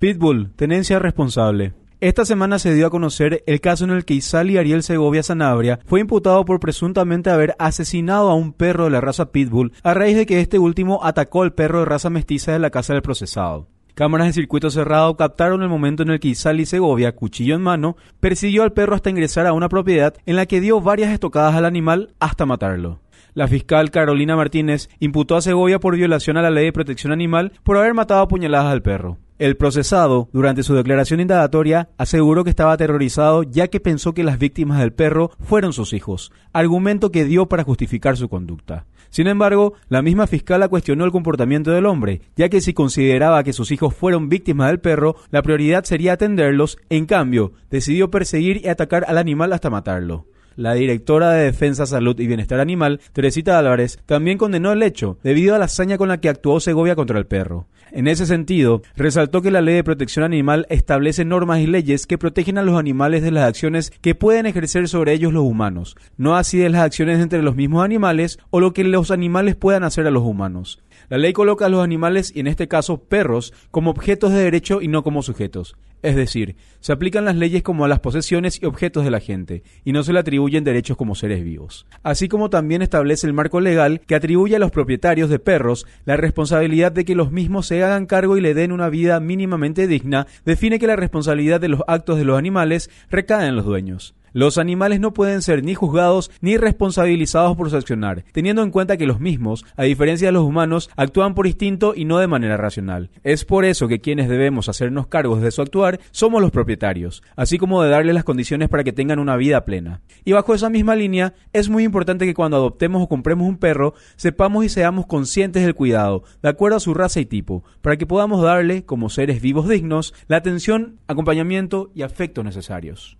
Pitbull, tenencia responsable. Esta semana se dio a conocer el caso en el que Isali Ariel Segovia Sanabria fue imputado por presuntamente haber asesinado a un perro de la raza Pitbull a raíz de que este último atacó al perro de raza mestiza de la casa del procesado. Cámaras de circuito cerrado captaron el momento en el que Isali Segovia, cuchillo en mano, persiguió al perro hasta ingresar a una propiedad en la que dio varias estocadas al animal hasta matarlo la fiscal Carolina Martínez imputó a Segovia por violación a la ley de protección animal por haber matado a puñaladas al perro. El procesado, durante su declaración indagatoria, aseguró que estaba aterrorizado ya que pensó que las víctimas del perro fueron sus hijos, argumento que dio para justificar su conducta. Sin embargo, la misma fiscal cuestionó el comportamiento del hombre, ya que si consideraba que sus hijos fueron víctimas del perro, la prioridad sería atenderlos, en cambio, decidió perseguir y atacar al animal hasta matarlo. La directora de Defensa, Salud y Bienestar Animal, Teresita Álvarez, también condenó el hecho debido a la hazaña con la que actuó Segovia contra el perro. En ese sentido, resaltó que la ley de protección animal establece normas y leyes que protegen a los animales de las acciones que pueden ejercer sobre ellos los humanos, no así de las acciones entre los mismos animales o lo que los animales puedan hacer a los humanos. La ley coloca a los animales, y en este caso perros, como objetos de derecho y no como sujetos. Es decir, se aplican las leyes como a las posesiones y objetos de la gente, y no se le atribuyen derechos como seres vivos. Así como también establece el marco legal que atribuye a los propietarios de perros la responsabilidad de que los mismos se hagan cargo y le den una vida mínimamente digna, define que la responsabilidad de los actos de los animales recae en los dueños. Los animales no pueden ser ni juzgados ni responsabilizados por su accionar, teniendo en cuenta que los mismos, a diferencia de los humanos, actúan por instinto y no de manera racional. Es por eso que quienes debemos hacernos cargos de su actuar somos los propietarios, así como de darles las condiciones para que tengan una vida plena. Y bajo esa misma línea, es muy importante que cuando adoptemos o compremos un perro, sepamos y seamos conscientes del cuidado, de acuerdo a su raza y tipo, para que podamos darle, como seres vivos dignos, la atención, acompañamiento y afecto necesarios.